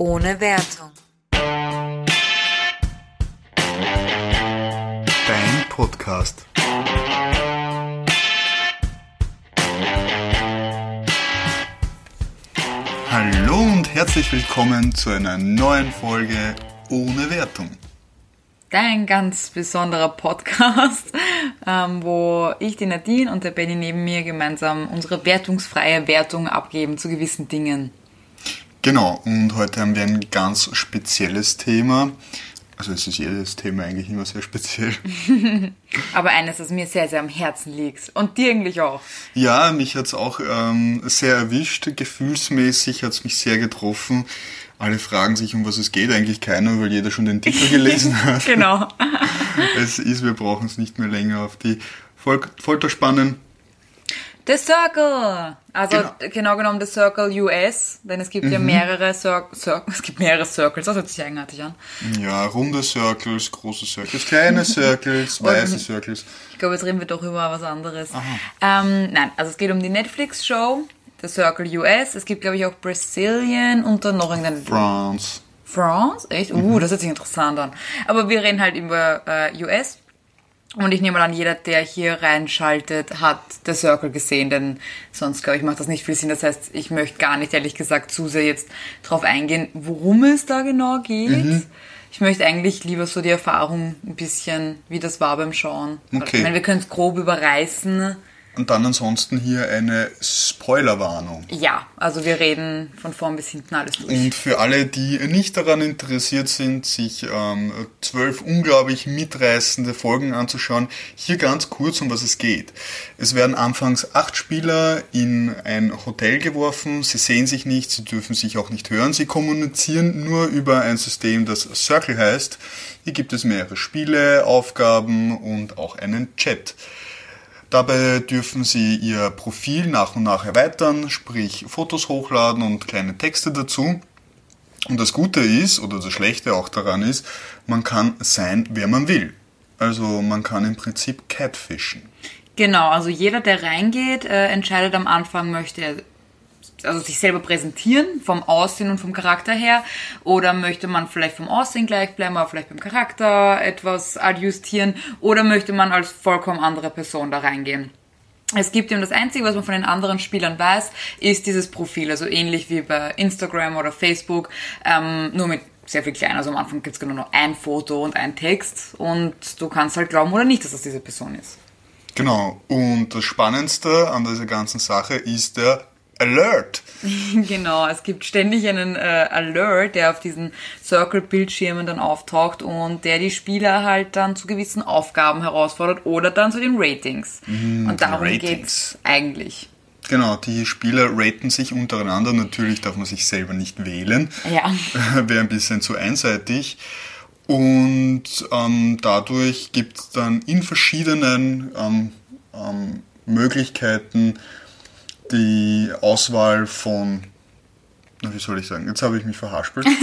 Ohne Wertung. Dein Podcast. Hallo und herzlich willkommen zu einer neuen Folge ohne Wertung. Dein ganz besonderer Podcast, ähm, wo ich, die Nadine und der Benny neben mir gemeinsam unsere wertungsfreie Wertung abgeben zu gewissen Dingen. Genau, und heute haben wir ein ganz spezielles Thema. Also es ist jedes Thema eigentlich immer sehr speziell. Aber eines, das mir sehr, sehr am Herzen liegt. Und dir eigentlich auch. Ja, mich hat's auch ähm, sehr erwischt. Gefühlsmäßig hat's mich sehr getroffen. Alle fragen sich, um was es geht. Eigentlich keiner, weil jeder schon den Titel gelesen hat. genau. Es ist, wir brauchen es nicht mehr länger auf die Fol Folter spannen. The Circle! Also Genau. genau, genommen The Circle US, denn es gibt ja mehrere Cir Cir es gibt mehrere Circles, das hört sich eigenartig an. Ja, runde Circles, große Circles, kleine Circles, weiße Circles. Ich glaube, jetzt reden wir doch über was anderes. Ähm, nein, also es geht um die Netflix-Show, The Circle US. Es gibt, glaube ich, auch Brazilian und dann noch irgendeine France. France? Echt? Uh, das hört sich interessant an. Aber wir reden halt über äh, US. Und ich nehme mal an, jeder, der hier reinschaltet, hat The Circle gesehen, denn sonst, glaube ich, macht das nicht viel Sinn. Das heißt, ich möchte gar nicht, ehrlich gesagt, zu sehr jetzt drauf eingehen, worum es da genau geht. Ich möchte eigentlich lieber so die Erfahrung ein bisschen, wie das war beim Schauen. Okay. Ich meine, wir können es grob überreißen. Und dann ansonsten hier eine Spoilerwarnung. Ja, also wir reden von vorn bis hinten alles durch. Und für alle, die nicht daran interessiert sind, sich ähm, zwölf unglaublich mitreißende Folgen anzuschauen, hier ganz kurz, um was es geht. Es werden anfangs acht Spieler in ein Hotel geworfen, sie sehen sich nicht, sie dürfen sich auch nicht hören, sie kommunizieren nur über ein System, das Circle heißt. Hier gibt es mehrere Spiele, Aufgaben und auch einen Chat. Dabei dürfen Sie Ihr Profil nach und nach erweitern, sprich Fotos hochladen und kleine Texte dazu. Und das Gute ist, oder das Schlechte auch daran ist, man kann sein, wer man will. Also man kann im Prinzip catfischen. Genau, also jeder, der reingeht, äh, entscheidet am Anfang, möchte er also sich selber präsentieren, vom Aussehen und vom Charakter her, oder möchte man vielleicht vom Aussehen gleich bleiben, aber vielleicht beim Charakter etwas adjustieren, oder möchte man als vollkommen andere Person da reingehen. Es gibt eben das Einzige, was man von den anderen Spielern weiß, ist dieses Profil, also ähnlich wie bei Instagram oder Facebook, ähm, nur mit sehr viel kleiner. Also am Anfang gibt's genau nur ein Foto und ein Text und du kannst halt glauben oder nicht, dass das diese Person ist. Genau. Und das Spannendste an dieser ganzen Sache ist der Alert. Genau, es gibt ständig einen äh, Alert, der auf diesen Circle-Bildschirmen dann auftaucht und der die Spieler halt dann zu gewissen Aufgaben herausfordert oder dann zu den Ratings. und darum Ratings. geht's eigentlich. Genau, die Spieler raten sich untereinander. Natürlich darf man sich selber nicht wählen. Ja. Wäre ein bisschen zu einseitig. Und ähm, dadurch gibt es dann in verschiedenen ähm, ähm, Möglichkeiten die Auswahl von, na, wie soll ich sagen, jetzt habe ich mich verhaspelt.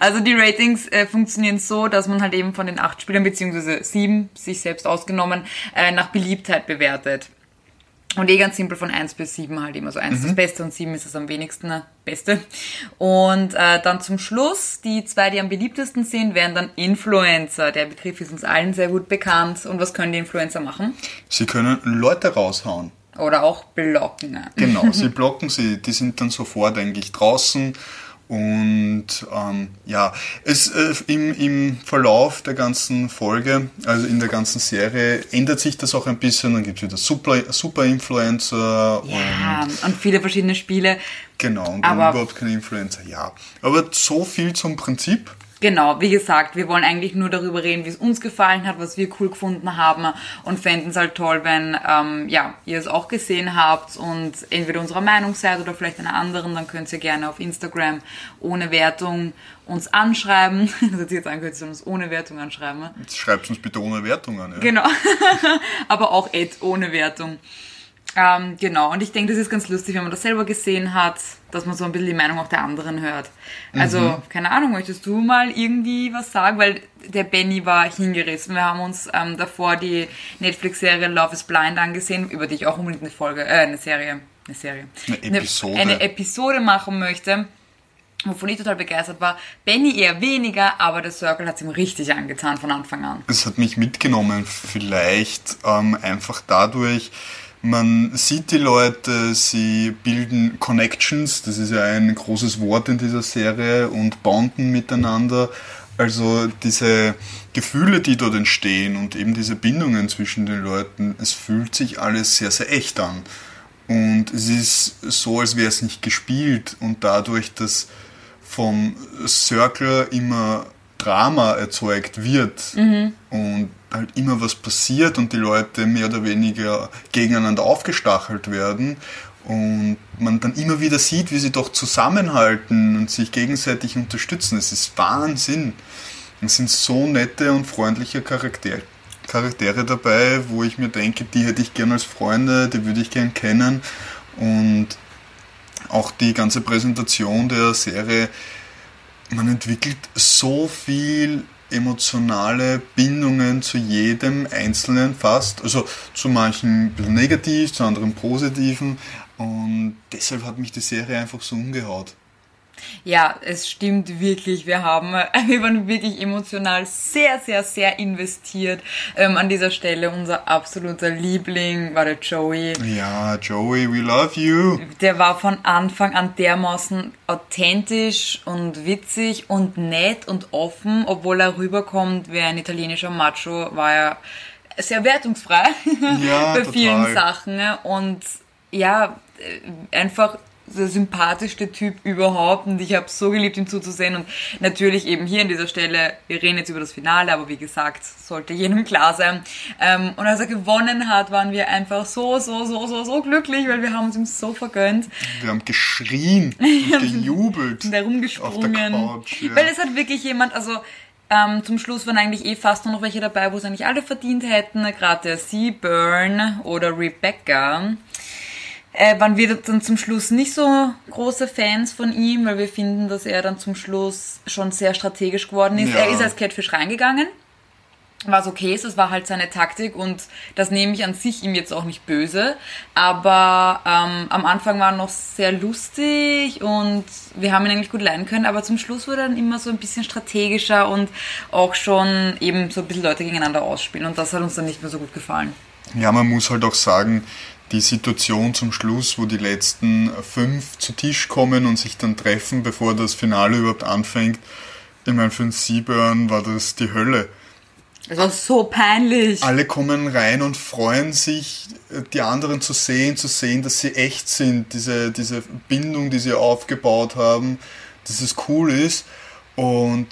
Also die Ratings äh, funktionieren so, dass man halt eben von den acht Spielern, beziehungsweise sieben, sich selbst ausgenommen, äh, nach Beliebtheit bewertet. Und eh ganz simpel von 1 bis 7 halt immer so. 1 ist das Beste und 7 ist das am wenigsten äh, Beste. Und äh, dann zum Schluss, die zwei, die am beliebtesten sind, wären dann Influencer. Der Begriff ist uns allen sehr gut bekannt. Und was können die Influencer machen? Sie können Leute raushauen. Oder auch blocken. Genau, sie blocken sie, die sind dann sofort eigentlich draußen. Und ähm, ja, es, äh, im, im Verlauf der ganzen Folge, also in der ganzen Serie, ändert sich das auch ein bisschen. Dann gibt es wieder Super, Super Influencer Ja, und und viele verschiedene Spiele. genau, und Aber- überhaupt keine Influencer. Ja, aber so viel zum Prinzip. Genau, wie gesagt, wir wollen eigentlich nur darüber reden, wie es uns gefallen hat, was wir cool gefunden haben und fänden es halt toll, wenn ähm, ja, ihr es auch gesehen habt und entweder unserer Meinung seid oder vielleicht einer anderen, dann könnt ihr gerne auf Instagram ohne Wertung uns anschreiben. Das hat jetzt angehört, uns ohne Wertung anschreiben. ne? Schreibt uns bitte ohne Wertung an. Ja? Genau. Aber auch ohne Wertung. Ähm, genau, und ich denke, das ist ganz lustig, wenn man das selber gesehen hat, dass man so ein bisschen die Meinung auch der anderen hört. Also, keine Ahnung, möchtest du mal irgendwie was sagen? Weil der Benny war hingerissen. Wir haben uns ähm, davor die Netflix-Serie Love is Blind angesehen, über die ich auch unbedingt eine Folge, äh, eine Serie, eine Serie. Eine Episode. Eine, eine Episode machen möchte. wovon ich total begeistert war. Benny eher weniger, aber der Circle hat es ihm richtig angetan von Anfang an. Es hat mich mitgenommen, vielleicht ähm, einfach dadurch, man sieht die Leute, sie bilden Connections, das ist ja ein großes Wort in dieser Serie, und bonden miteinander. Also diese Gefühle, die dort entstehen und eben diese Bindungen zwischen den Leuten, es fühlt sich alles sehr, sehr echt an. Und es ist so, als wäre es nicht gespielt und dadurch, dass vom Circle immer Drama erzeugt wird mhm. und halt immer was passiert und die Leute mehr oder weniger gegeneinander aufgestachelt werden und man dann immer wieder sieht, wie sie doch zusammenhalten und sich gegenseitig unterstützen. Es ist Wahnsinn. Es sind so nette und freundliche Charaktere, Charaktere dabei, wo ich mir denke, die hätte ich gern als Freunde, die würde ich gern kennen. Und auch die ganze Präsentation der Serie, man entwickelt so viel emotionale Bindungen zu jedem Einzelnen fast. Also zu manchen negativ, zu anderen positiven. Und deshalb hat mich die Serie einfach so umgehaut. Ja, es stimmt wirklich. Wir haben, wir waren wirklich emotional sehr, sehr, sehr investiert. Ähm, an dieser Stelle unser absoluter Liebling war der Joey. Ja, Joey, we love you. Der war von Anfang an dermaßen authentisch und witzig und nett und offen, obwohl er rüberkommt wie ein italienischer Macho, war er sehr wertungsfrei ja, bei vielen Sachen. Und ja, äh, einfach der sympathischste Typ überhaupt und ich habe so geliebt, ihm zuzusehen und natürlich eben hier an dieser Stelle, wir reden jetzt über das Finale, aber wie gesagt, sollte jedem klar sein. Ähm, und als er gewonnen hat, waren wir einfach so, so, so, so, so glücklich, weil wir haben es ihm so vergönnt. Wir haben geschrien und gejubelt. und herumgesprungen. Auf der Couch, ja. Weil es hat wirklich jemand, also ähm, zum Schluss waren eigentlich eh fast nur noch welche dabei, wo es eigentlich alle verdient hätten, gerade der Seaburn oder Rebecca äh, waren wir dann zum Schluss nicht so große Fans von ihm, weil wir finden, dass er dann zum Schluss schon sehr strategisch geworden ist. Ja. Er ist als Catfish reingegangen, was okay ist, das war halt seine Taktik und das nehme ich an sich ihm jetzt auch nicht böse. Aber ähm, am Anfang war er noch sehr lustig und wir haben ihn eigentlich gut leiden können, aber zum Schluss wurde er dann immer so ein bisschen strategischer und auch schon eben so ein bisschen Leute gegeneinander ausspielen und das hat uns dann nicht mehr so gut gefallen. Ja, man muss halt auch sagen, die Situation zum Schluss, wo die letzten fünf zu Tisch kommen und sich dann treffen, bevor das Finale überhaupt anfängt. Ich meine, für den Seaburn war das die Hölle. Es war so peinlich. Alle kommen rein und freuen sich, die anderen zu sehen, zu sehen, dass sie echt sind, diese, diese Bindung, die sie aufgebaut haben, dass es cool ist. Und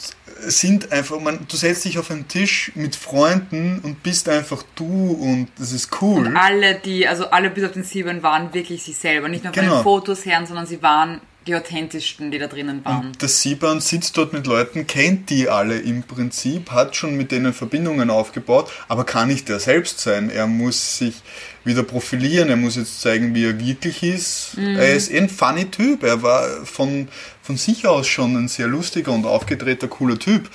sind einfach, man, du setzt dich auf einen Tisch mit Freunden und bist einfach du und das ist cool. Und alle, die, also alle bis auf den Sieben waren wirklich sich selber. Nicht nur von genau. den Fotos her, sondern sie waren die authentischsten, die da drinnen waren. Und der Siebern sitzt dort mit Leuten, kennt die alle im Prinzip, hat schon mit denen Verbindungen aufgebaut, aber kann nicht er selbst sein. Er muss sich wieder profilieren, er muss jetzt zeigen, wie er wirklich ist. Mhm. Er ist eh ein funny Typ. Er war von, von sich aus schon ein sehr lustiger und aufgedrehter, cooler Typ.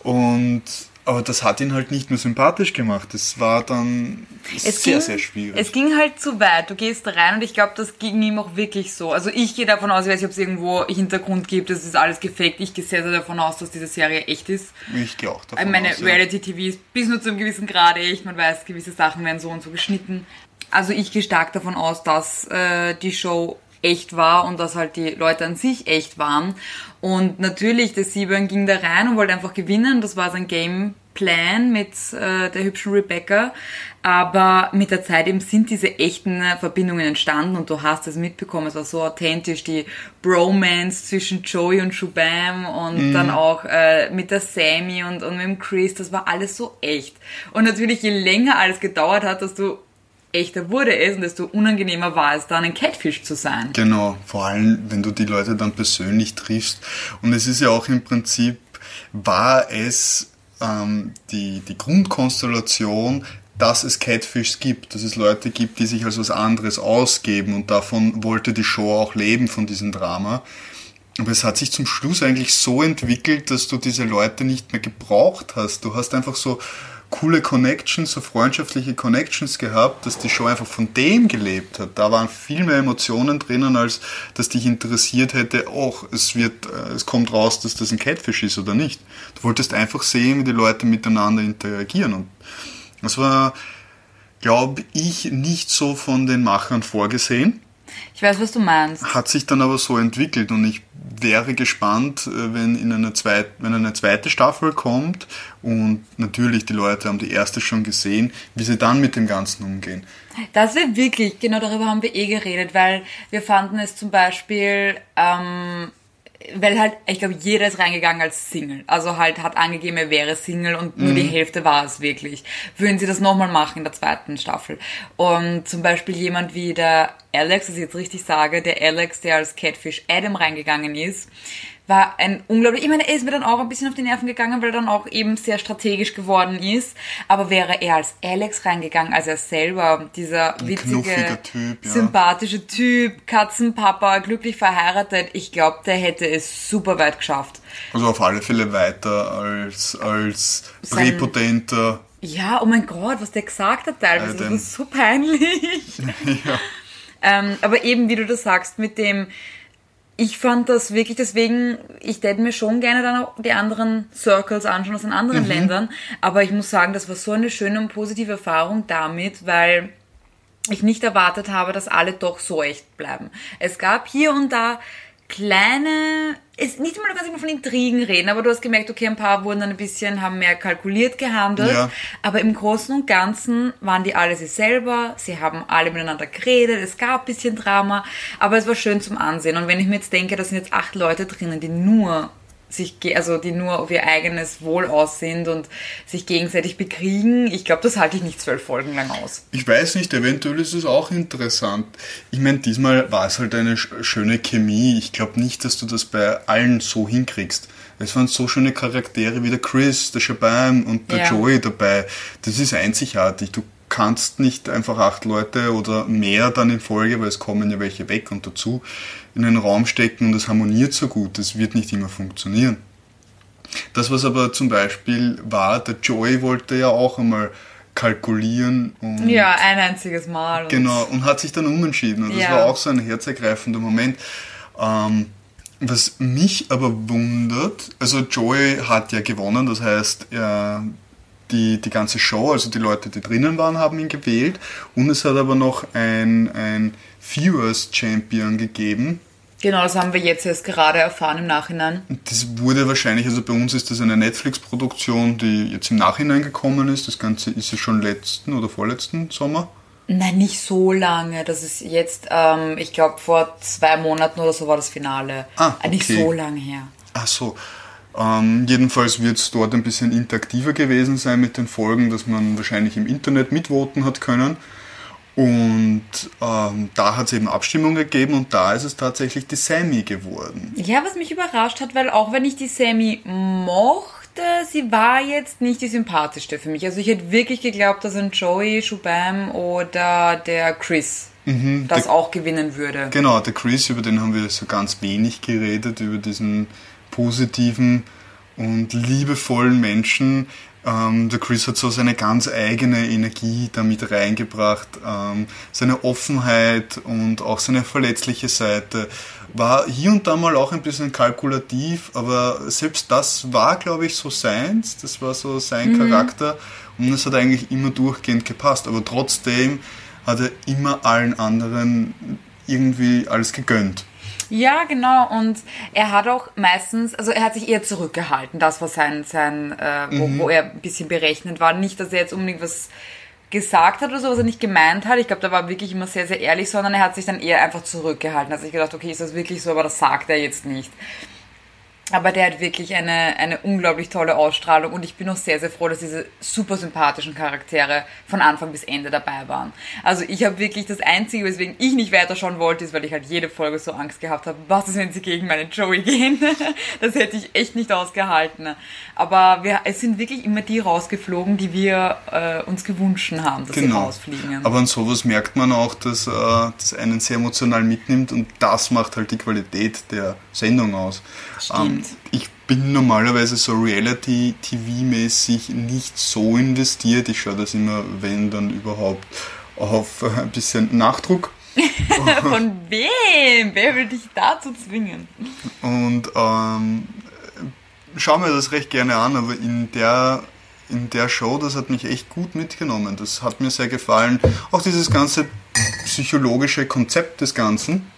Und aber das hat ihn halt nicht mehr sympathisch gemacht. Das war dann es sehr, ging, sehr schwierig. Es ging halt zu weit. Du gehst rein und ich glaube, das ging ihm auch wirklich so. Also ich gehe davon aus, ich weiß nicht, ob es irgendwo Hintergrund gibt, das ist alles gefaked. Ich gehe sehr, sehr davon aus, dass diese Serie echt ist. Ich gehe auch davon Meine aus. Meine Reality-TV ist bis nur zu einem gewissen Grad echt. Man weiß, gewisse Sachen werden so und so geschnitten. Also ich gehe stark davon aus, dass äh, die Show echt war und dass halt die Leute an sich echt waren. Und natürlich, der Seaburn ging da rein und wollte einfach gewinnen. Das war sein Gameplan mit äh, der hübschen Rebecca. Aber mit der Zeit eben sind diese echten Verbindungen entstanden und du hast es mitbekommen. Es war so authentisch, die Bromance zwischen Joey und Shubam und mhm. dann auch äh, mit der Sammy und, und mit dem Chris. Das war alles so echt. Und natürlich, je länger alles gedauert hat, dass du echter wurde es und desto unangenehmer war es dann, ein Catfish zu sein. Genau, vor allem, wenn du die Leute dann persönlich triffst. Und es ist ja auch im Prinzip, war es ähm, die, die Grundkonstellation, dass es Catfish gibt, dass es Leute gibt, die sich als was anderes ausgeben und davon wollte die Show auch leben, von diesem Drama. Aber es hat sich zum Schluss eigentlich so entwickelt, dass du diese Leute nicht mehr gebraucht hast. Du hast einfach so coole Connections, so freundschaftliche Connections gehabt, dass die Show einfach von dem gelebt hat. Da waren viel mehr Emotionen drinnen, als dass dich interessiert hätte, oh, es wird, äh, es kommt raus, dass das ein Catfish ist oder nicht. Du wolltest einfach sehen, wie die Leute miteinander interagieren und das war, glaube ich, nicht so von den Machern vorgesehen. Ich weiß, was du meinst. Hat sich dann aber so entwickelt und ich wäre gespannt, äh, wenn, in eine zweit, wenn eine zweite Staffel kommt und natürlich die Leute haben die erste schon gesehen, wie sie dann mit dem Ganzen umgehen. Das wäre wirklich, genau darüber haben wir eh geredet, weil wir fanden es zum Beispiel ähm, weil halt, ich glaube, jeder ist reingegangen als Single. Also halt hat angegeben, er wäre Single und nur mhm. die Hälfte war es wirklich. Würden sie das nochmal machen in der zweiten Staffel? Und zum Beispiel jemand wie der Alex, dass ich jetzt richtig sage, der Alex, der als Catfish Adam reingegangen ist, war ein unglaublich, ich meine, er ist mir dann auch ein bisschen auf die Nerven gegangen, weil er dann auch eben sehr strategisch geworden ist. Aber wäre er als Alex reingegangen, als er selber, dieser ein witzige, typ, ja. sympathische Typ, Katzenpapa, glücklich verheiratet, ich glaube, der hätte es super weit geschafft. Also auf alle Fälle weiter als, als präpotenter. Ja, oh mein Gott, was der gesagt hat teilweise, das ist so peinlich. ja. ähm, aber eben, wie du das sagst, mit dem, ich fand das wirklich, deswegen, ich hätte mir schon gerne dann auch die anderen Circles anschauen aus den anderen mhm. Ländern. Aber ich muss sagen, das war so eine schöne und positive Erfahrung damit, weil ich nicht erwartet habe, dass alle doch so echt bleiben. Es gab hier und da kleine, ist nicht immer ganz immer von Intrigen reden, aber du hast gemerkt, okay, ein paar wurden dann ein bisschen, haben mehr kalkuliert gehandelt, ja. aber im Großen und Ganzen waren die alle sie selber, sie haben alle miteinander geredet, es gab ein bisschen Drama, aber es war schön zum Ansehen und wenn ich mir jetzt denke, da sind jetzt acht Leute drinnen, die nur sich, also die nur auf ihr eigenes Wohl aus sind und sich gegenseitig bekriegen. Ich glaube, das halte ich nicht zwölf Folgen lang aus. Ich weiß nicht, eventuell ist es auch interessant. Ich meine, diesmal war es halt eine schöne Chemie. Ich glaube nicht, dass du das bei allen so hinkriegst. Es waren so schöne Charaktere wie der Chris, der Shabam und der ja. Joey dabei. Das ist einzigartig. Du kannst nicht einfach acht Leute oder mehr dann in Folge, weil es kommen ja welche weg und dazu, in einen Raum stecken und es harmoniert so gut. Das wird nicht immer funktionieren. Das, was aber zum Beispiel war, der Joey wollte ja auch einmal kalkulieren. Und ja, ein einziges Mal. Genau, und hat sich dann umentschieden. Und das ja. war auch so ein herzergreifender Moment. Ähm, was mich aber wundert, also Joey hat ja gewonnen, das heißt, er die, die ganze Show, also die Leute, die drinnen waren, haben ihn gewählt. Und es hat aber noch ein, ein Viewers Champion gegeben. Genau, das haben wir jetzt erst gerade erfahren im Nachhinein. Das wurde wahrscheinlich, also bei uns ist das eine Netflix-Produktion, die jetzt im Nachhinein gekommen ist. Das Ganze ist ja schon letzten oder vorletzten Sommer. Nein, nicht so lange. Das ist jetzt, ähm, ich glaube, vor zwei Monaten oder so war das Finale. Ah, okay. Nicht so lange her. Ach so. Ähm, jedenfalls wird es dort ein bisschen interaktiver gewesen sein mit den Folgen, dass man wahrscheinlich im Internet mitvoten hat können. Und ähm, da hat es eben Abstimmung gegeben und da ist es tatsächlich die Sammy geworden. Ja, was mich überrascht hat, weil auch wenn ich die Sammy mochte, sie war jetzt nicht die sympathischste für mich. Also ich hätte wirklich geglaubt, dass ein Joey, Shubam oder der Chris mhm, das der, auch gewinnen würde. Genau, der Chris, über den haben wir so ganz wenig geredet, über diesen positiven und liebevollen Menschen. Ähm, der Chris hat so seine ganz eigene Energie damit reingebracht, ähm, seine Offenheit und auch seine verletzliche Seite. War hier und da mal auch ein bisschen kalkulativ, aber selbst das war, glaube ich, so seins. Das war so sein mhm. Charakter und es hat eigentlich immer durchgehend gepasst. Aber trotzdem hat er immer allen anderen irgendwie alles gegönnt. Ja, genau. Und er hat auch meistens, also er hat sich eher zurückgehalten. Das war sein, sein äh, wo, mhm. wo er ein bisschen berechnet war. Nicht, dass er jetzt unbedingt was gesagt hat oder so, was er nicht gemeint hat. Ich glaube, da war wirklich immer sehr, sehr ehrlich, sondern er hat sich dann eher einfach zurückgehalten. Also ich gedacht, okay, ist das wirklich so, aber das sagt er jetzt nicht. Aber der hat wirklich eine, eine unglaublich tolle Ausstrahlung und ich bin auch sehr, sehr froh, dass diese super sympathischen Charaktere von Anfang bis Ende dabei waren. Also ich habe wirklich das Einzige, weswegen ich nicht weiterschauen wollte, ist, weil ich halt jede Folge so Angst gehabt habe, was ist, wenn sie gegen meine Joey gehen? das hätte ich echt nicht ausgehalten. Aber wir, es sind wirklich immer die rausgeflogen, die wir äh, uns gewünscht haben, dass genau. sie rausfliegen. Aber an sowas merkt man auch, dass äh, das einen sehr emotional mitnimmt und das macht halt die Qualität der Sendung aus. Stimmt. Ähm, stimmt. Ich bin normalerweise so Reality-TV-mäßig nicht so investiert. Ich schaue das immer, wenn dann überhaupt, auf ein bisschen Nachdruck. Von wem? Wer will dich dazu zwingen? Und ähm, schaue mir das recht gerne an, aber in der, in der Show, das hat mich echt gut mitgenommen. Das hat mir sehr gefallen. Auch dieses ganze psychologische Konzept des Ganzen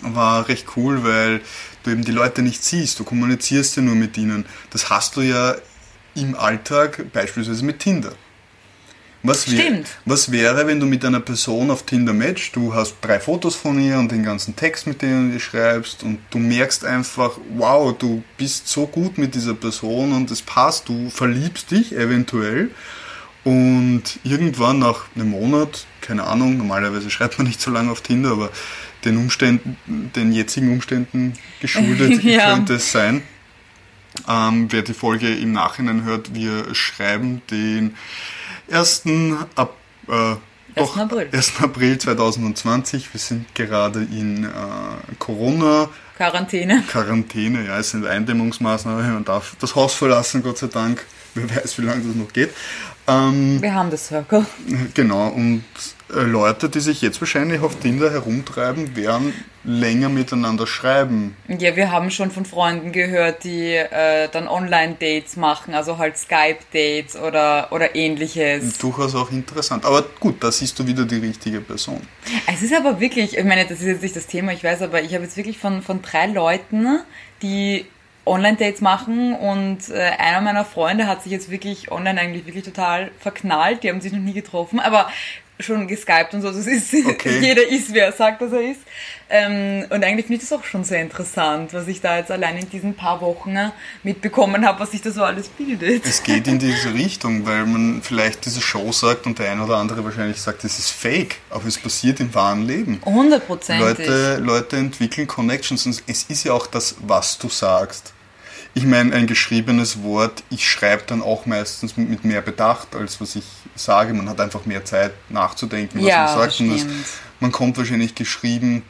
war recht cool, weil du eben die Leute nicht siehst. Du kommunizierst ja nur mit ihnen. Das hast du ja im Alltag beispielsweise mit Tinder. Was, Stimmt. was wäre, wenn du mit einer Person auf Tinder matchst, du hast drei Fotos von ihr und den ganzen Text, mit dem du schreibst und du merkst einfach, wow, du bist so gut mit dieser Person und es passt, du verliebst dich eventuell und irgendwann nach einem Monat, keine Ahnung, normalerweise schreibt man nicht so lange auf Tinder, aber den Umständen, den jetzigen Umständen geschuldet Ja. könnte es sein. Ähm, wer die Folge im Nachhinein hört, wir schreiben den 1. Ab, äh, doch, 1. April. 1. April 2020. Wir sind gerade in äh, Corona. Quarantäne. Quarantäne, ja, es sind Eindämmungsmaßnahmen, man darf das Haus verlassen, Gott sei Dank. Wer weiß, wie lange das noch geht. Ähm, Wir haben das Circle. genau, und Leute, die sich jetzt wahrscheinlich auf Tinder herumtreiben, werden länger miteinander schreiben. Ja, wir haben schon von Freunden gehört, die äh, dann Online-Dates machen, also halt Skype-Dates oder, oder ähnliches. Durchaus auch interessant. Aber gut, da siehst du wieder die richtige Person. Es ist aber wirklich, ich meine, das ist jetzt nicht das Thema, ich weiß, aber ich habe jetzt wirklich von, von drei Leuten, die Online-Dates machen und äh, einer meiner Freunde hat sich jetzt wirklich online eigentlich wirklich total verknallt. Die haben sich noch nie getroffen, aber schon geskypt und so. Es ist, Okay. jeder ist, wer er sagt, dass er ist. Ähm, und eigentlich finde ich das auch schon sehr interessant, was ich da jetzt allein in diesen paar Wochen äh, mitbekommen habe, was sich da so alles bildet. Es geht in diese Richtung, weil man vielleicht diese Show sagt und der eine oder andere wahrscheinlich sagt, es ist fake, aber es passiert im wahren Leben. Hundertprozentig. Leute, Leute entwickeln Connections und es ist ja auch das, was du sagst. Ich meine, ein geschriebenes Wort, ich schreibe dann auch meistens mit mehr Bedacht, als was ich sage. Man hat einfach mehr Zeit nachzudenken, was Ja, man sagt. Und das, man kommt wahrscheinlich geschrieben,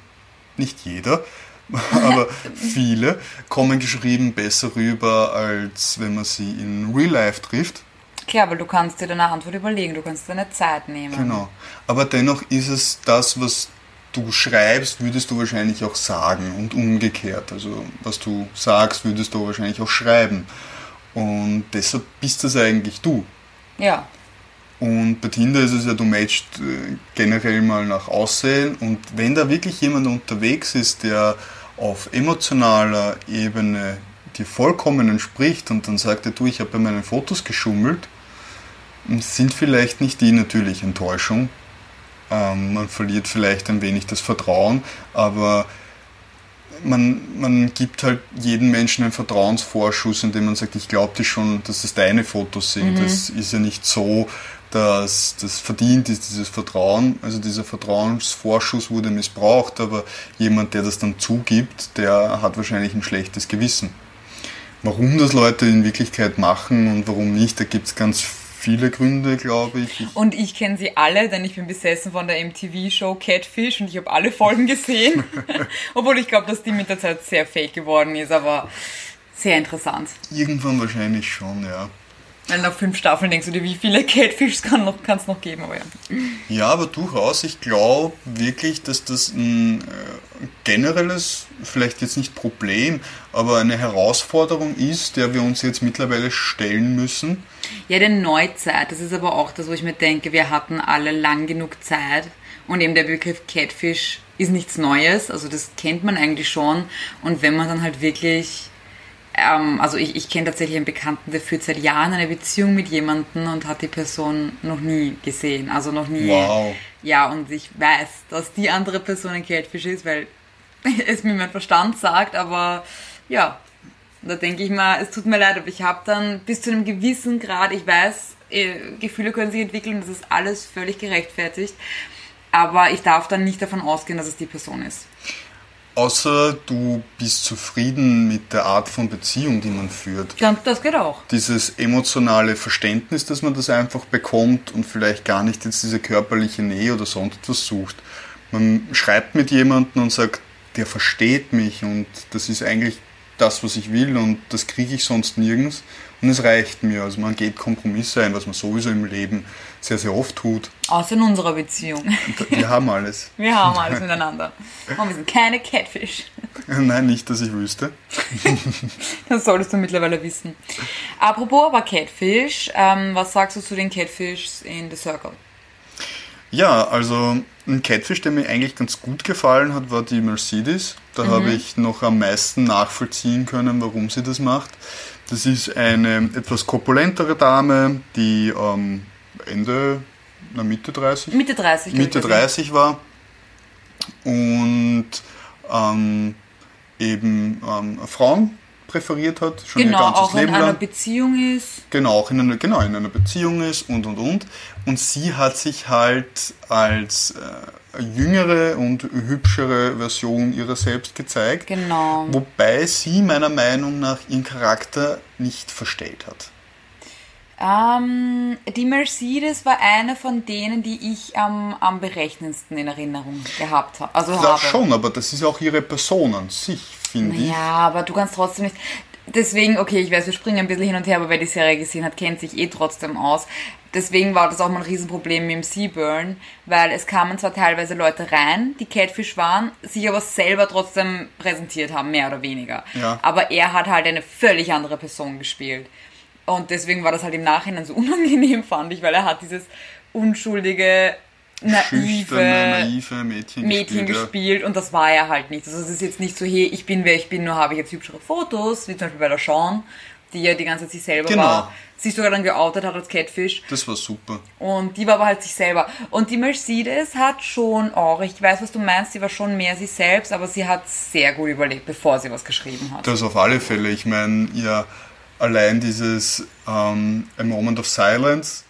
nicht jeder, aber viele kommen geschrieben besser rüber, als wenn man sie in Real Life trifft. Klar, weil du kannst dir deine Antwort überlegen, du kannst deine Zeit nehmen. Genau. Aber dennoch ist es das, was du schreibst, würdest du wahrscheinlich auch sagen und umgekehrt. Also was du sagst, würdest du wahrscheinlich auch schreiben. Und deshalb bist das eigentlich du. Ja. Und bei Tinder ist es ja, du matchst äh, generell mal nach Aussehen. Und wenn da wirklich jemand unterwegs ist, der auf emotionaler Ebene dir vollkommen entspricht und dann sagt er, du, ich habe bei meinen Fotos geschummelt, sind vielleicht nicht die natürlich Enttäuschung. Ähm, man verliert vielleicht ein wenig das Vertrauen, aber man, man gibt halt jedem Menschen einen Vertrauensvorschuss, indem man sagt, ich glaube dir schon, dass es deine Fotos sind. Das ist ja nicht so, dass das verdient ist, dieses Vertrauen. Also dieser Vertrauensvorschuss wurde missbraucht, aber jemand, der das dann zugibt, der hat wahrscheinlich ein schlechtes Gewissen. Warum das Leute in Wirklichkeit machen und warum nicht, da gibt es ganz viele Gründe, glaube ich. ich Und ich kenne sie alle, denn ich bin besessen von der MTV-Show Catfish und ich habe alle Folgen gesehen. Obwohl ich glaube, dass die mit der Zeit sehr fake geworden ist, aber sehr interessant. irgendwann wahrscheinlich schon, ja. Weil nach fünf Staffeln denkst du dir, wie viele Catfishs kann noch, kann es noch geben, aber ja. Ja, aber durchaus. Ich glaube wirklich, dass das ein äh, generelles, vielleicht jetzt nicht Problem, aber eine Herausforderung ist, der wir uns jetzt mittlerweile stellen müssen. Ja, denn Neuzeit, das ist aber auch das, wo ich mir denke, wir hatten alle lang genug Zeit und eben der Begriff Catfish ist nichts Neues, also das kennt man eigentlich schon und wenn man dann halt wirklich, ähm, also ich, ich kenne tatsächlich einen Bekannten, der führt seit Jahren eine Beziehung mit jemandem und hat die Person noch nie gesehen, also noch nie. Wow. Ja, und ich weiß, dass die andere Person ein Catfish ist, weil es mir mein Verstand sagt, aber ja, da denke ich mal, es tut mir leid, aber ich habe dann bis zu einem gewissen Grad, ich weiß, eh, Gefühle können sich entwickeln, das ist alles völlig gerechtfertigt, aber ich darf dann nicht davon ausgehen, dass es die Person ist. Außer du bist zufrieden mit der Art von Beziehung, die man führt. Ja, das geht auch. Dieses emotionale Verständnis, dass man das einfach bekommt und vielleicht gar nicht jetzt diese körperliche Nähe oder sonst etwas sucht. Man schreibt mit jemandem und sagt, der versteht mich und das ist eigentlich das, was ich will und das kriege ich sonst nirgends. Und es reicht mir. Also man geht Kompromisse ein, was man sowieso im Leben sehr, sehr oft tut. Außer in unserer Beziehung. Wir haben alles. Wir haben alles miteinander. Und wir sind keine Catfish. Nein, nicht, dass ich wüsste. Das solltest du mittlerweile wissen. Apropos aber Catfish, ähm, was sagst du zu den Catfishs in The Circle? Ja, also ein Catfish, der mir eigentlich ganz gut gefallen hat, war die Mercedes. Da habe ich noch am meisten nachvollziehen können, warum sie das macht. Das ist eine etwas korpulentere Dame, die ähm, Ende, na Mitte 30? Mitte 30. Mitte glaub ich, 30 war und ähm, eben ähm, Frauen präferiert hat, schon Genau, ihr ganzes auch in Leben einer lang. Beziehung ist. Genau, auch in einer, genau, in einer Beziehung ist und und und. Und sie hat sich halt als äh, jüngere und hübschere Version ihrer selbst gezeigt. Genau. Wobei sie meiner Meinung nach ihren Charakter nicht verstellt hat. Ähm, die Mercedes war eine von denen, die ich am, am berechnendsten in Erinnerung gehabt habe. Also Das habe. schon, aber das ist auch ihre Person an sich, finde ich. Ja, aber du kannst trotzdem nicht. Deswegen, okay, ich weiß, wir springen ein bisschen hin und her, aber wer die Serie gesehen hat, kennt sich eh trotzdem aus. Deswegen war das auch mal ein Riesenproblem mit dem Seaburn, weil es kamen zwar teilweise Leute rein, die Catfish waren, sich aber selber trotzdem präsentiert haben, mehr oder weniger. Ja. Aber er hat halt eine völlig andere Person gespielt. Und deswegen war das halt im Nachhinein so unangenehm, fand ich, weil er hat dieses unschuldige, naive naive Mädchen, Mädchen gespielt. gespielt und das war er halt nicht. Also es ist jetzt nicht so, hey, ich bin wer ich bin, nur habe ich jetzt hübschere Fotos, wie zum Beispiel bei der Sean, die ja die ganze Zeit sich selber Genau. war, sich sogar dann geoutet hat als Catfish Das war super. und die war aber halt sich selber. Und die Mercedes hat schon auch, ich weiß, was du meinst, sie war schon mehr sie selbst, aber sie hat sehr gut überlegt, bevor sie was geschrieben hat. Das auf alle Fälle. Ich meine, ja, allein dieses ähm, A Moment of Silence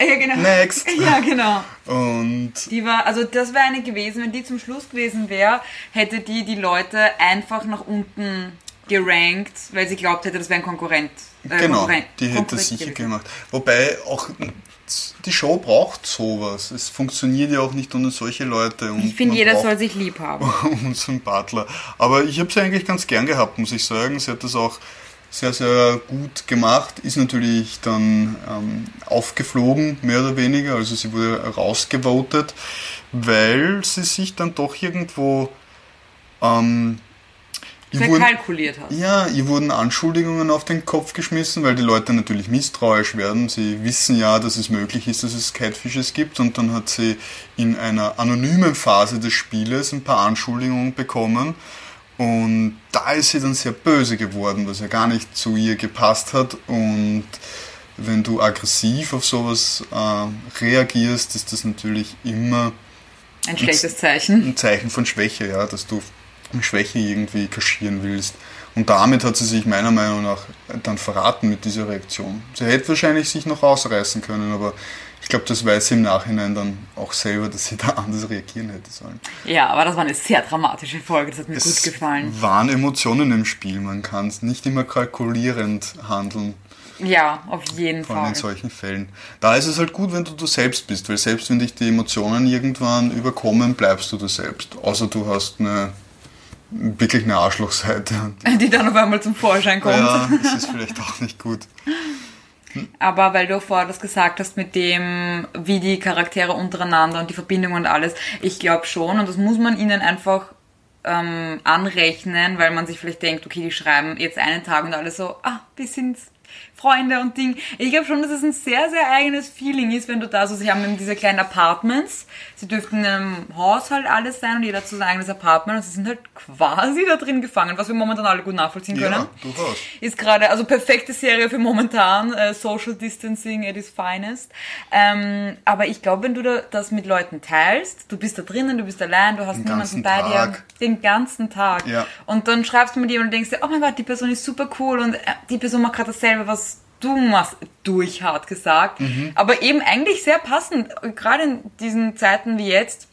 Ja, genau. Next. Ja, genau. und Die war, also das wäre eine gewesen, wenn die zum Schluss gewesen wäre, hätte die die Leute einfach nach unten gerankt, weil sie glaubt hätte, das wäre ein Konkurrent. Äh, genau, Konkurrent- die hätte Konkurrent sicher gewesen. gemacht. Wobei auch die Show braucht sowas. Es funktioniert ja auch nicht ohne solche Leute. Und Ich finde, jeder soll sich lieb haben. unseren Butler. Aber ich habe sie eigentlich ganz gern gehabt, muss ich sagen. Sie hat das auch sehr, sehr gut gemacht. Ist natürlich dann ähm, aufgeflogen, mehr oder weniger. Also sie wurde rausgevotet, weil sie sich dann doch irgendwo ähm, wurden, Verkalkuliert hat. ja, ihr wurden Anschuldigungen auf den Kopf geschmissen, weil die Leute natürlich misstrauisch werden. Sie wissen ja, dass es möglich ist, dass es Catfishes gibt und dann hat sie in einer anonymen Phase des Spieles ein paar Anschuldigungen bekommen und da ist sie dann sehr böse geworden, was ja gar nicht zu ihr gepasst hat und wenn du aggressiv auf sowas äh, reagierst, ist das natürlich immer Ein schlechtes Zeichen. ein Zeichen von Schwäche, ja, dass du Schwäche irgendwie kaschieren willst. Und damit hat sie sich meiner Meinung nach dann verraten mit dieser Reaktion. Sie hätte wahrscheinlich sich noch rausreißen können, aber glaube, das weiß sie im Nachhinein dann auch selber, dass sie da anders reagieren hätte sollen. Ja, aber das war eine sehr dramatische Folge, das hat mir gut Es gefallen. waren Emotionen im Spiel, man kann es nicht immer kalkulierend handeln. Ja, auf jeden Vor allem Fall. in solchen Fällen. Da ist es halt gut, wenn du du selbst bist, weil selbst wenn dich die Emotionen irgendwann überkommen, bleibst du du selbst. Außer du hast eine wirklich eine Arschlochseite. Die dann auf einmal zum Vorschein kommt. Ja, das ist vielleicht auch nicht gut. Aber weil du vorher das gesagt hast mit dem, wie die Charaktere untereinander und die Verbindung und alles, ich glaube schon und das muss man ihnen einfach ähm, anrechnen, weil man sich vielleicht denkt, okay, die schreiben jetzt einen Tag und alle so, ah, wir sind Freunde und Ding. Ich glaube schon, dass es ein sehr, sehr eigenes Feeling ist, wenn du da so, sie haben eben diese kleinen Apartments, sie dürften in einem Haushalt alles sein und jeder hat so sein eigenes Apartment und sie sind halt quasi da drin gefangen, was wir momentan alle gut nachvollziehen können Ja, durchaus. ist gerade, also perfekte Serie für momentan, äh, Social Distancing at its finest. Ähm, aber ich glaube, wenn du da, das mit Leuten teilst, du bist da drinnen, du bist allein, du hast Den niemanden bei Tag. dir, den ganzen Tag. Ja. Und dann schreibst du mit jemandem und denkst dir, oh mein Gott, die Person ist super cool und äh, die Person macht gerade dasselbe, was du machst, durch hart gesagt. Mhm. Aber eben eigentlich sehr passend, gerade in diesen Zeiten wie jetzt.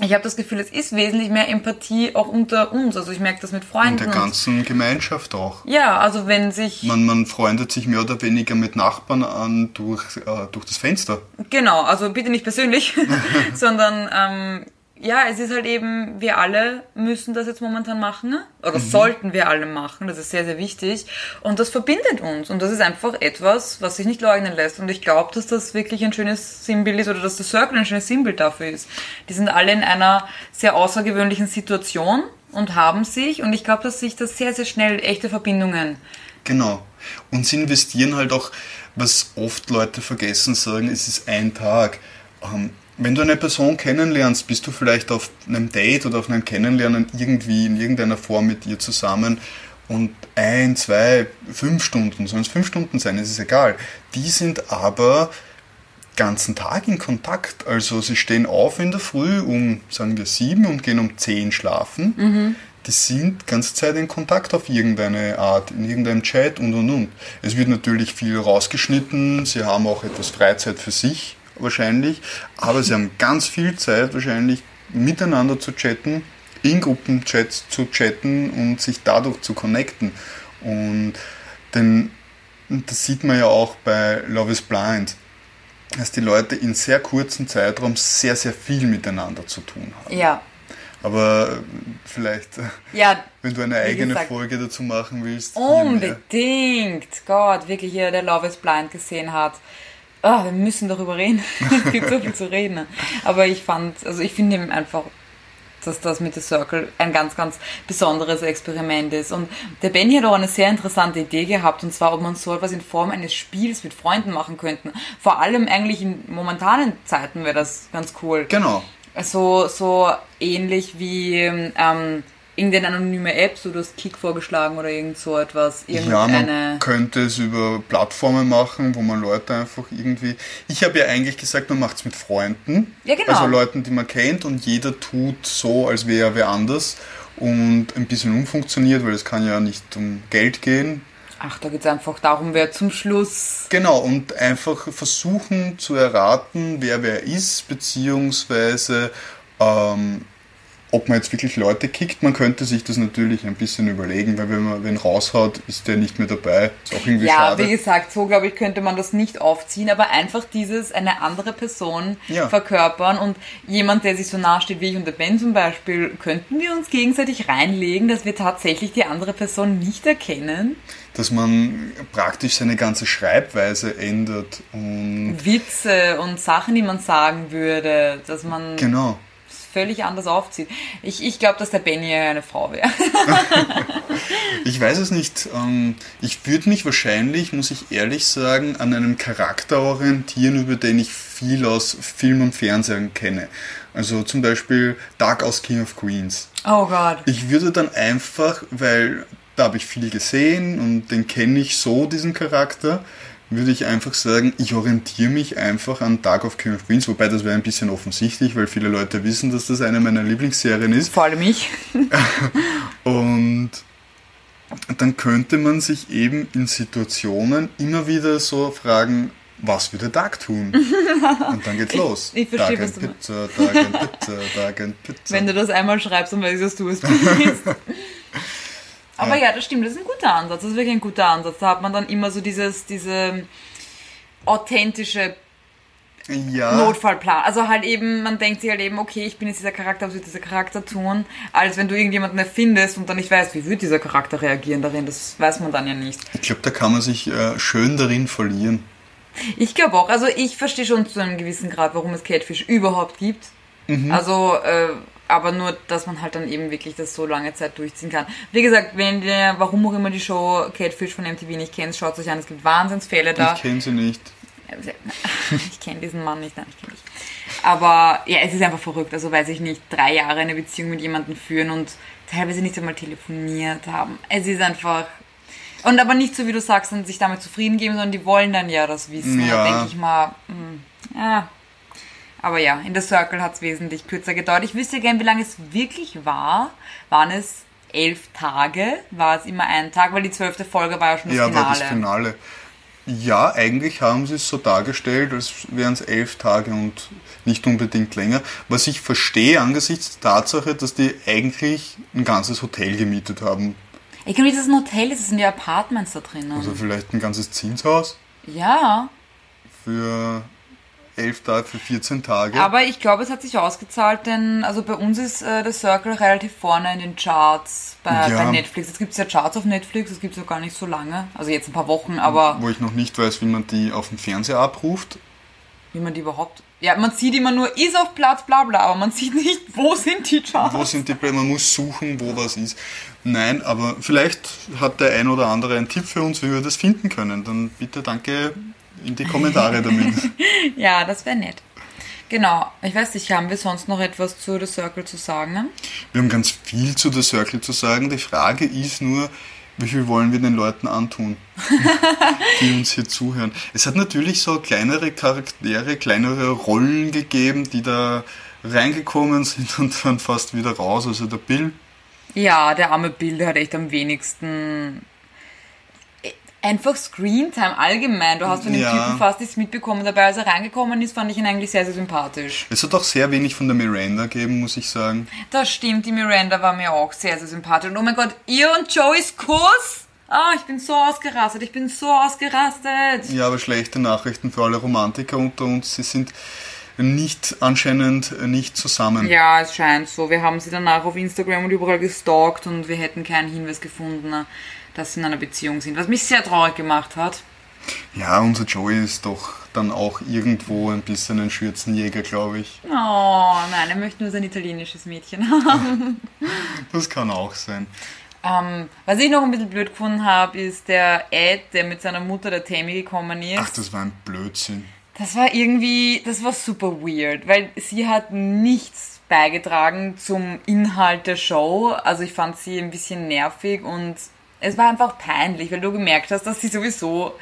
Ich habe das Gefühl, es ist wesentlich mehr Empathie auch unter uns. Also ich merke das mit Freunden. In der ganzen Gemeinschaft auch. ja, also wenn sich Man, man freundet sich mehr oder weniger mit Nachbarn an durch, äh, durch das Fenster. Genau, also bitte nicht persönlich, sondern ähm, ja, es ist halt eben, wir alle müssen das jetzt momentan machen. Oder Mhm. sollten wir alle machen. Das ist sehr, sehr wichtig. Und das verbindet uns. Und das ist einfach etwas, was sich nicht leugnen lässt. Und ich glaube, dass das wirklich ein schönes Sinnbild ist oder dass der Circle ein schönes Sinnbild dafür ist. Die sind alle in einer sehr außergewöhnlichen Situation und haben sich. Und ich glaube, dass sich das sehr, sehr schnell echte Verbindungen. Genau. Und sie investieren halt auch, was oft Leute vergessen sagen, es ist ein Tag. Ähm, wenn du eine Person kennenlernst, bist du vielleicht auf einem Date oder auf einem Kennenlernen irgendwie in irgendeiner Form mit ihr zusammen und ein, zwei, fünf Stunden, sollen es fünf Stunden sein, es ist egal. Die sind aber ganzen Tag in Kontakt. Also sie stehen auf in der Früh um, sagen wir, sieben und gehen um zehn schlafen. Die sind ganze Zeit in Kontakt auf irgendeine Art, in irgendeinem Chat und und und. Es wird natürlich viel rausgeschnitten, sie haben auch etwas Freizeit für sich wahrscheinlich, aber sie haben ganz viel Zeit wahrscheinlich miteinander zu chatten, in Gruppenchats zu chatten und sich dadurch zu connecten. Und denn das sieht man ja auch bei Love is Blind dass die Leute in sehr kurzen Zeitraum sehr, sehr viel miteinander zu tun haben. Ja. Aber vielleicht, Ja, wenn du eine eigene gesagt, Folge dazu machen willst. Unbedingt. Gott, wirklich jeder, der Love is Blind gesehen hat. Ah, wir müssen darüber reden. es gibt so viel zu reden. Aber ich fand, also ich finde eben einfach, dass das mit The Circle ein ganz, ganz besonderes Experiment ist. Und der Benny hat auch eine sehr interessante Idee gehabt, und zwar, ob man so etwas in Form eines Spiels mit Freunden machen könnten. Vor allem eigentlich in momentanen Zeiten wäre das ganz cool. Genau. So, so ähnlich wie ähm, irgendeine anonyme App, so du hast Kick vorgeschlagen oder irgend so etwas. Ja, man könnte es über Plattformen machen, wo man Leute einfach irgendwie. Ich habe ja eigentlich gesagt, man macht es mit Freunden. Ja, genau. Also Leuten, die man kennt und jeder tut so, als wäre er wer anders und ein bisschen umfunktioniert, weil es kann ja nicht um Geld gehen. Ach, da geht es einfach darum, wer zum Schluss. Genau, und einfach versuchen zu erraten, wer wer ist, beziehungsweise ähm, ob man jetzt wirklich Leute kickt. Man könnte sich das natürlich ein bisschen überlegen, weil wenn man wen raushaut, ist der nicht mehr dabei. Ist auch irgendwie Ja, schade. wie gesagt, so glaube ich, könnte man das nicht aufziehen, aber einfach dieses eine andere Person Ja. verkörpern und jemand, der sich so nahe steht wie ich und der Ben zum Beispiel, könnten wir uns gegenseitig reinlegen, dass wir tatsächlich die andere Person nicht erkennen. Dass man praktisch seine ganze Schreibweise ändert. Und Witze und Sachen, die man sagen würde, dass man genau. Völlig anders aufzieht. Ich, ich glaube, dass der Benny eine Frau wäre. Ich weiß es nicht. Ähm, Ich würde mich wahrscheinlich, muss ich ehrlich sagen, an einem Charakter orientieren, über den ich viel aus Film und Fernsehen kenne. Also zum Beispiel Dark aus King of Queens. Oh Gott. Ich würde dann einfach, weil da habe ich viel gesehen und den kenne ich so, diesen Charakter, würde ich einfach sagen, ich orientiere mich einfach an Dark of King of Queens, wobei das wäre ein bisschen offensichtlich, weil viele Leute wissen, dass das eine meiner Lieblingsserien ist. Vor allem ich. Und dann könnte man sich eben in Situationen immer wieder so fragen, was würde Dark tun? Und dann geht's los. ich verstehe, Dark was du Pizza, Dark and Pizza, Dark and Pizza. Wenn du das einmal schreibst, dann weiß ich, dass du es bist. Aber Ja. ja. das stimmt, das ist ein guter Ansatz. Das ist wirklich ein guter Ansatz. Da hat man dann immer so dieses, diese authentische ja, Notfallplan. Also halt eben, man denkt sich halt eben, okay, ich bin jetzt dieser Charakter, was wird dieser Charakter tun? Als wenn du irgendjemanden erfindest und dann nicht weißt, wie wird dieser Charakter reagieren darin. Das weiß man dann ja nicht. ich glaube, da kann man sich äh, schön darin verlieren. Ich glaube auch. Also ich verstehe schon zu einem gewissen Grad, warum es Catfish überhaupt gibt. Also, äh, aber nur, dass man halt dann eben wirklich das so lange Zeit durchziehen kann. Wie gesagt, wenn ihr, warum auch immer die Show Catfish von MTV nicht kennt, schaut es euch an. Es gibt Wahnsinnsfälle da. Ich kenne sie nicht. Ich kenne diesen Mann nicht, nein, ich kenne nicht. Aber ja, es ist einfach verrückt. Also weiß ich nicht, drei Jahre eine Beziehung mit jemandem führen und teilweise nicht einmal telefoniert haben. Es ist einfach. Und aber nicht so, wie du sagst, und sich damit zufrieden geben, sondern die wollen dann ja das wissen. Ja. Da denke ich mal, hm, ja. Aber ja, in der Circle hat es wesentlich kürzer gedauert. Ich wüsste gern, wie lange es wirklich war. Waren es elf Tage? War es immer ein Tag? Weil die zwölfte Folge war ja schon das Ja, Finale. war das Finale. Ja, eigentlich haben sie es so dargestellt, als wären es elf Tage und nicht unbedingt länger. Was ich verstehe angesichts der Tatsache, dass die eigentlich ein ganzes Hotel gemietet haben. Ich glaube nicht, dass es ein Hotel ist, es sind ja Apartments da drinnen. Also vielleicht ein ganzes Zinshaus ja. für 11 Tage für 14 Tage. Aber ich glaube, es hat sich ausgezahlt, denn also bei uns ist äh, The Circle relativ vorne in den Charts bei, Ja. bei Netflix. Es gibt ja Charts auf Netflix, das gibt es noch gar nicht so lange. Also jetzt ein paar Wochen, aber wo ich noch nicht weiß, wie man die auf dem Fernseher abruft. wie man die überhaupt. Ja, man sieht immer nur, ist auf Platz, bla bla, aber man sieht nicht, wo sind die Charts. Wo sind die Pläne? Man muss suchen, wo was ist. Nein, aber vielleicht hat der ein oder andere einen Tipp für uns, wie wir das finden können. Dann bitte danke in die Kommentare damit. Ja, das wäre nett. Genau. Ich weiß nicht, haben wir sonst noch etwas zu The Circle zu sagen? Wir haben ganz viel zu The Circle zu sagen. Die Frage ist nur, wie viel wollen wir den Leuten antun, die uns hier zuhören. Es hat natürlich so kleinere Charaktere, kleinere Rollen gegeben, die da reingekommen sind und dann fast wieder raus. Also der Bill, Ja, der arme Bill der hat echt am wenigsten. Einfach Screentime allgemein. Du hast von dem Ja. Typen fast nichts mitbekommen. Dabei, als er reingekommen ist, fand ich ihn eigentlich sehr, sehr sympathisch. es hat auch sehr wenig von der Miranda gegeben, muss ich sagen. Das stimmt, die Miranda war mir auch sehr, sehr sympathisch. Und oh mein Gott, ihr und Joeys Kuss? Ah, ich bin so ausgerastet, ich bin so ausgerastet. Ja, aber schlechte Nachrichten für alle Romantiker unter uns. Sie sind nicht anscheinend nicht zusammen. Ja, es scheint so. Wir haben sie danach auf Instagram und überall gestalkt und wir hätten keinen Hinweis gefunden, dass sie in einer Beziehung sind. Was mich sehr traurig gemacht hat. Ja, unser Joey ist doch dann auch irgendwo ein bisschen ein Schürzenjäger, glaube ich. Oh, nein, er möchte nur sein italienisches Mädchen haben. Das kann auch sein. ähm, was ich noch ein bisschen blöd gefunden habe, ist der Ed, der mit seiner Mutter, der Tammy, gekommen ist. Ach, das war ein Blödsinn. Das war irgendwie, das war super weird, weil sie hat nichts beigetragen zum Inhalt der Show. Also ich fand sie ein bisschen nervig und es war einfach peinlich, weil du gemerkt hast, dass sie sowieso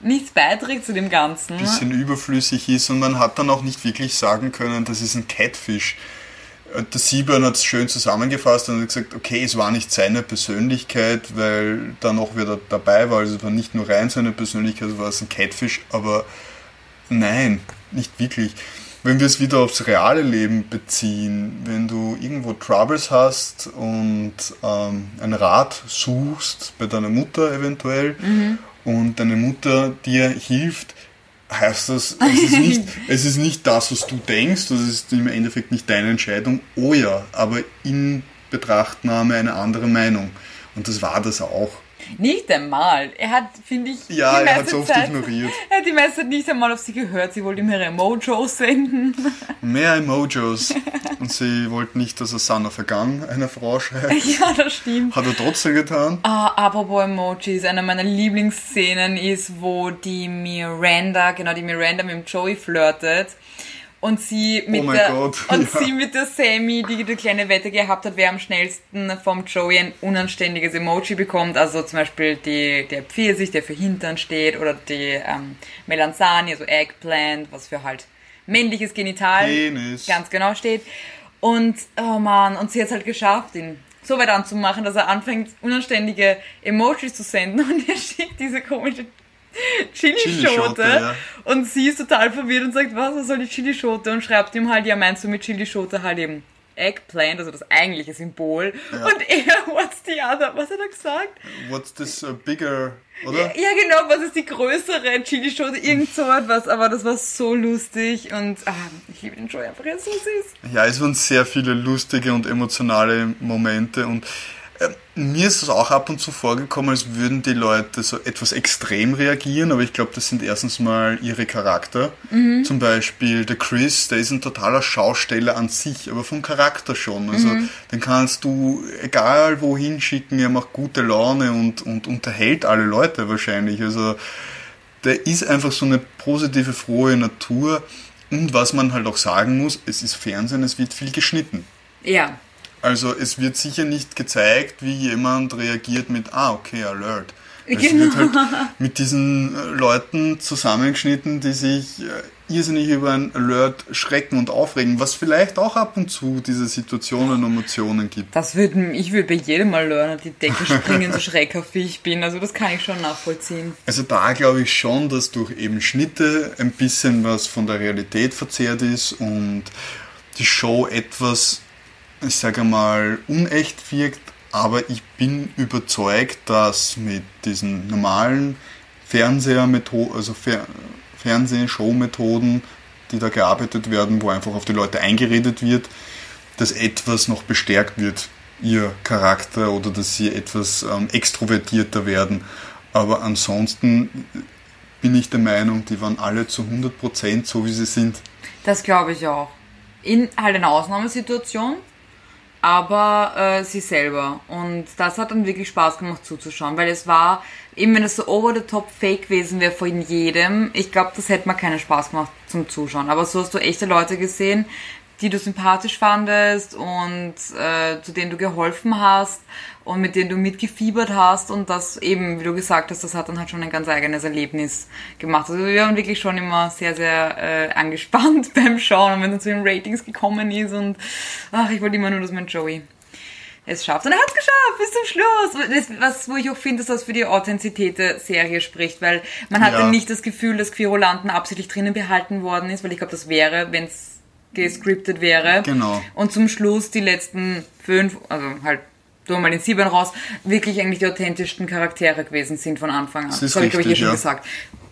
nichts beiträgt zu dem Ganzen. bisschen überflüssig ist und man hat dann auch nicht wirklich sagen können, das ist ein Catfish. Der Siebern hat es schön zusammengefasst und hat gesagt, okay, es war nicht seine Persönlichkeit, weil da noch wer dabei war. Also es war nicht nur rein seine Persönlichkeit, es war ein Catfish, aber nein, nicht wirklich. Wenn wir es wieder aufs reale Leben beziehen, wenn du irgendwo Troubles hast und ähm, ein Rat suchst, bei deiner Mutter eventuell, und deine Mutter dir hilft, heißt das, es ist, nicht, es ist nicht das, was du denkst, das ist im Endeffekt nicht deine Entscheidung, oh ja, aber in Betrachtnahme eine andere Meinung. Und das war das auch. Nicht einmal. Er hat, finde ich, Ja, die er hat oft Zeit, ignoriert. Er hat die meiste Zeit nicht einmal auf sie gehört. Sie wollte ihm ihre Emojis senden. Mehr Emojis. Und sie wollten nicht, dass er Son of a Gun einer Frau schreibt. ja, das stimmt. Hat er trotzdem getan. Ah, apropos Emojis, eine meiner Lieblingsszenen ist, wo die Miranda, genau die Miranda mit dem Joey flirtet und sie mit Oh der Gott, und ja. sie mit der Sammy, die die kleine Wette gehabt hat, wer am schnellsten vom Joey ein unanständiges Emoji bekommt, also zum Beispiel die, der Pfirsich, der für Hintern steht, oder die ähm, Melanzani, also Eggplant, was für halt männliches Genital Penis. ganz genau steht. Und, oh man, und sie hat es halt geschafft, ihn so weit anzumachen, dass er anfängt, unanständige Emojis zu senden und er schickt diese komische Chilischote, Chilischote ja. und sie ist total verwirrt und sagt, was, was soll die Chilischote? Und schreibt ihm halt, ja, meinst du mit Chilischote halt eben Eggplant, also das eigentliche Symbol. Und er, what's the other? Was hat er gesagt? What's this uh, bigger, oder? Ja, genau, was ist die größere Chilischote? Irgend so etwas, aber das war so lustig und ah, ich liebe den Joey einfach, er ist so süß. Ja, es waren sehr viele lustige und emotionale Momente und mir ist es auch ab und zu vorgekommen, als würden die Leute so etwas extrem reagieren, aber ich glaube, das sind erstens mal ihre Charakter. Zum Beispiel der Chris, der ist ein totaler Schausteller an sich, aber vom Charakter schon. Also den kannst du egal wohin schicken, er macht gute Laune und, und unterhält alle Leute wahrscheinlich. Also der ist einfach so eine positive, frohe Natur. Und was man halt auch sagen muss, es ist Fernsehen, es wird viel geschnitten. Ja, Also es wird sicher nicht gezeigt, wie jemand reagiert mit, ah, okay, Alert. Es Genau. wird halt mit diesen äh, Leuten zusammengeschnitten, die sich äh, irrsinnig über ein Alert schrecken und aufregen, was vielleicht auch ab und zu diese Situationen und Emotionen gibt. das würde, ich würde bei jedem Mal lernen, die Decke springen, so schreckhaft wie ich bin. Also das kann ich schon nachvollziehen. Also da glaube ich schon, dass durch eben Schnitte ein bisschen was von der Realität verzerrt ist und die Show etwas, ich sage mal, unecht wirkt, aber ich bin überzeugt, dass mit diesen normalen Fernsehermethoden, also Fer Fernsehshowmethoden die da gearbeitet werden, wo einfach auf die Leute eingeredet wird, dass etwas noch bestärkt wird, ihr Charakter oder dass sie etwas ähm, extrovertierter werden. Aber ansonsten bin ich der Meinung, die waren alle zu 100% so, wie sie sind. Das glaube ich auch. In halt einer Ausnahmesituation, aber äh, sie selber. Und das hat dann wirklich Spaß gemacht zuzuschauen, weil es war, eben wenn es so over the top fake gewesen wäre von jedem, ich glaube, das hätte mir keinen Spaß gemacht zum Zuschauen. Aber so hast du echte Leute gesehen, die du sympathisch fandest und äh, zu denen du geholfen hast und mit denen du mitgefiebert hast und das eben, wie du gesagt hast, das hat dann halt schon ein ganz eigenes Erlebnis gemacht. Also wir waren wirklich schon immer sehr, sehr äh, angespannt beim Schauen und wenn es zu den Ratings gekommen ist und ach, ich wollte immer nur, dass mein Joey es schafft. Und er hat es geschafft bis zum Schluss. Das, was, wo ich auch finde, dass das für die Authentizität der Serie spricht, weil man hatte Ja. nicht das Gefühl, dass Querulanten absichtlich drinnen behalten worden ist, weil ich glaube, das wäre, wenn es gescriptet wäre. Genau. Und zum Schluss die letzten fünf, also halt tun mal den sieben raus, wirklich eigentlich die authentischsten Charaktere gewesen sind von Anfang an. Das ist habe ich, glaube ich, richtig, schon ja. gesagt.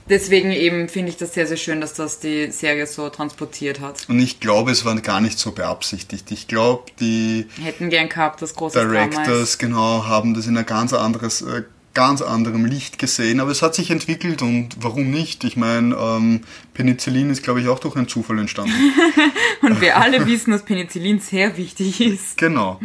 Deswegen eben finde ich das sehr, sehr schön, dass das die Serie so transportiert hat. Und ich glaube, es war gar nicht so beabsichtigt. Ich glaube, die Hätten gern gehabt, das große. Directors genau haben das in ein ganz anderes, äh, ganz anderem Licht gesehen, aber es hat sich entwickelt und warum nicht? Ich meine, ähm, Penicillin ist, glaube ich, auch durch einen Zufall entstanden. Und wir alle wissen, dass Penicillin sehr wichtig ist. genau.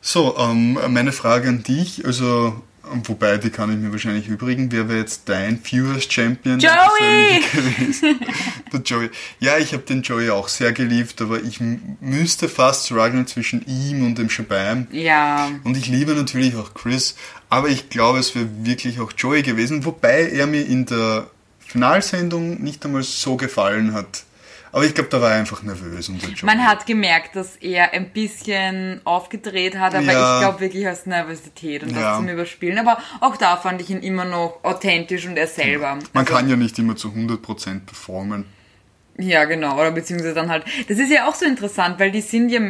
So, ähm, meine Frage an dich, also wobei die kann ich mir wahrscheinlich übrigen, wer wäre jetzt dein Viewers Champion? Joey! Der Joey. Ja, ich habe den Joey auch sehr geliebt, aber ich müsste fast strugglen zwischen ihm und dem Shabaam. Ja, Und ich liebe natürlich auch Chris, aber ich glaube, es wäre wirklich auch Joey gewesen, wobei er mir in der Finalsendung nicht einmal so gefallen hat. Aber ich glaube, da war er einfach nervös, unser Joey. man hat gemerkt, dass er ein bisschen aufgedreht hat, aber Ja. ich glaube wirklich aus Nervosität und Ja. das zum Überspielen. Aber auch da fand ich ihn immer noch authentisch und er selber. Man Also- kann ja nicht immer zu 100% performen. Ja, genau. Oder beziehungsweise dann halt. Das ist ja auch so interessant, weil die sind ja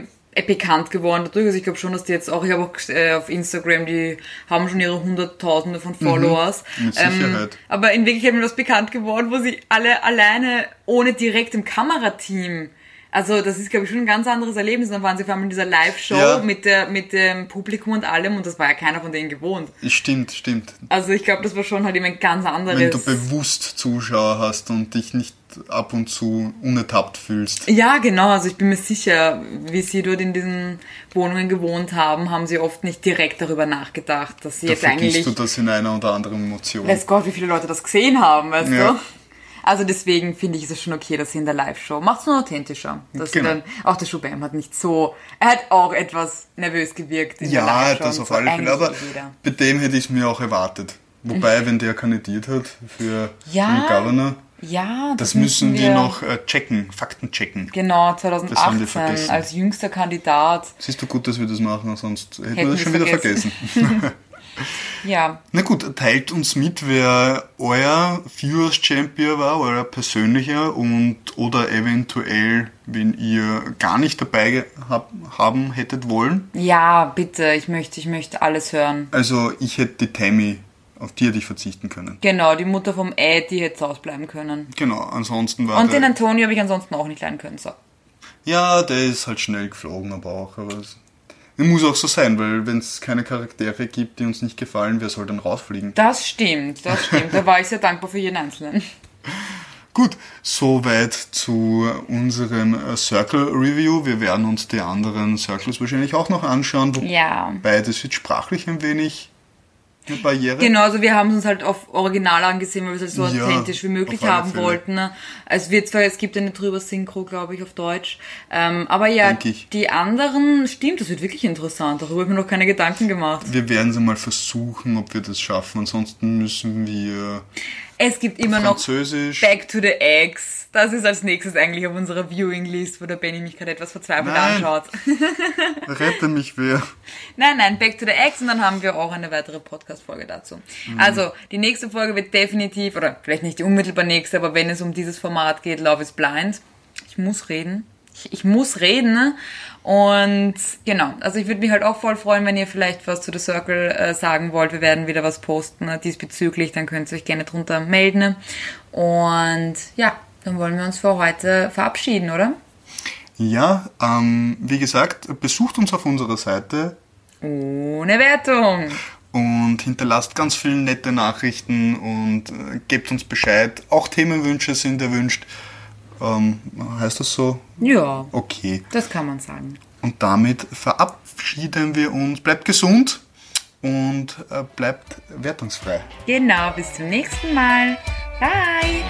bekannt geworden dadurch. Also ich glaube schon, dass die jetzt auch, ich habe auch äh, auf Instagram, die haben schon ihre Hunderttausende von Followers. Mhm. mit Sicherheit. aber in Wirklichkeit ist mir was bekannt geworden, wo sie alle alleine, ohne direkt im Kamerateam. Also das ist, glaube ich, schon ein ganz anderes Erlebnis. Dann waren sie auf einmal in dieser Live-Show Ja. mit, der, mit dem Publikum und allem und das war ja keiner von denen gewohnt. Stimmt, stimmt. Also ich glaube, das war schon halt eben ein ganz anderes... Wenn du bewusst Zuschauer hast und dich nicht ab und zu unertappt fühlst. Ja, genau. Also ich bin mir sicher, wie sie dort in diesen Wohnungen gewohnt haben, haben sie oft nicht direkt darüber nachgedacht, dass sie Da jetzt eigentlich, du das in einer oder anderen Emotion. weiß Gott, wie viele Leute das gesehen haben, weißt Ja. du? Also deswegen finde ich es schon okay, dass sie in der Live-Show macht es nur authentischer. Dass Genau. dann, auch der Schubam hat nicht so, er hat auch etwas nervös gewirkt in der Ja, Live-Show. das und auf so. alle Fälle. Aber bei dem hätte ich es mir auch erwartet. Wobei, wenn der kandidiert hat für Ja, den Governor, Ja, das müssen wir noch äh, checken, Fakten checken. Genau, haben wir 2018 vergessen. als jüngster Kandidat. Siehst du gut, dass wir das machen, sonst hätten, Hätten wir das schon wieder vergessen. vergessen. Ja, Na gut, teilt uns mit, wer euer Viewers Champion war, euer persönlicher und oder eventuell, wenn ihr gar nicht dabei hab, haben hättet wollen. ja, bitte, ich möchte, ich möchte alles hören. Also ich hätte die Tammy, auf die hätte ich verzichten können. Genau, die Mutter vom Ed, die hätte ausbleiben können. Genau, ansonsten war Und den Antonio habe ich ansonsten auch nicht leiden können. So. Ja, der ist halt schnell geflogen, aber auch, aber es es muss auch so sein, weil wenn es keine Charaktere gibt, die uns nicht gefallen, wer soll dann rausfliegen? Das stimmt, das stimmt. Da war ich sehr dankbar für jeden Einzelnen. Gut, soweit zu unserem äh, Circle Review. Wir werden uns die anderen Circles wahrscheinlich auch noch anschauen, wobei Ja. das wird sprachlich ein wenig eine Barriere. Genau, also wir haben es uns halt auf Original angesehen, weil wir es halt so Ja, authentisch wie möglich haben Fälle. wollten. ne? Es wird zwar, es gibt eine drüber Synchro, glaube ich, auf Deutsch. Ähm, aber ja, die anderen, stimmt, das wird wirklich interessant. Darüber habe ich mir noch keine Gedanken gemacht. Wir werden es mal versuchen, ob wir das schaffen. Ansonsten müssen wir Es gibt immer noch. Back to the Eggs. Das ist als nächstes eigentlich auf unserer Viewing-List, wo der Benny mich gerade etwas verzweifelt Nein. anschaut. Rette mich wer. Nein, nein, Back to the Eggs und dann haben wir auch eine weitere Podcast-Folge dazu. Also, die nächste Folge wird definitiv, oder vielleicht nicht die unmittelbar nächste, aber wenn es um dieses Format geht, Love is Blind. Ich muss reden. Ich, ich muss reden. ne? Und genau, also ich würde mich halt auch voll freuen, wenn ihr vielleicht was zu The Circle äh, sagen wollt. Wir werden wieder was posten ne, diesbezüglich, dann könnt ihr euch gerne drunter melden. Und ja, Dann wollen wir uns für heute verabschieden, oder? Ja, ähm, wie gesagt, besucht uns auf unserer Seite Ohne Wertung. und hinterlasst ganz viele nette Nachrichten und äh, gebt uns Bescheid. Auch Themenwünsche sind erwünscht. Ähm, heißt das so? Ja, Okay. das kann man sagen. Und damit verabschieden wir uns. Bleibt gesund und äh, bleibt wertungsfrei. Genau, bis zum nächsten Mal. Bye.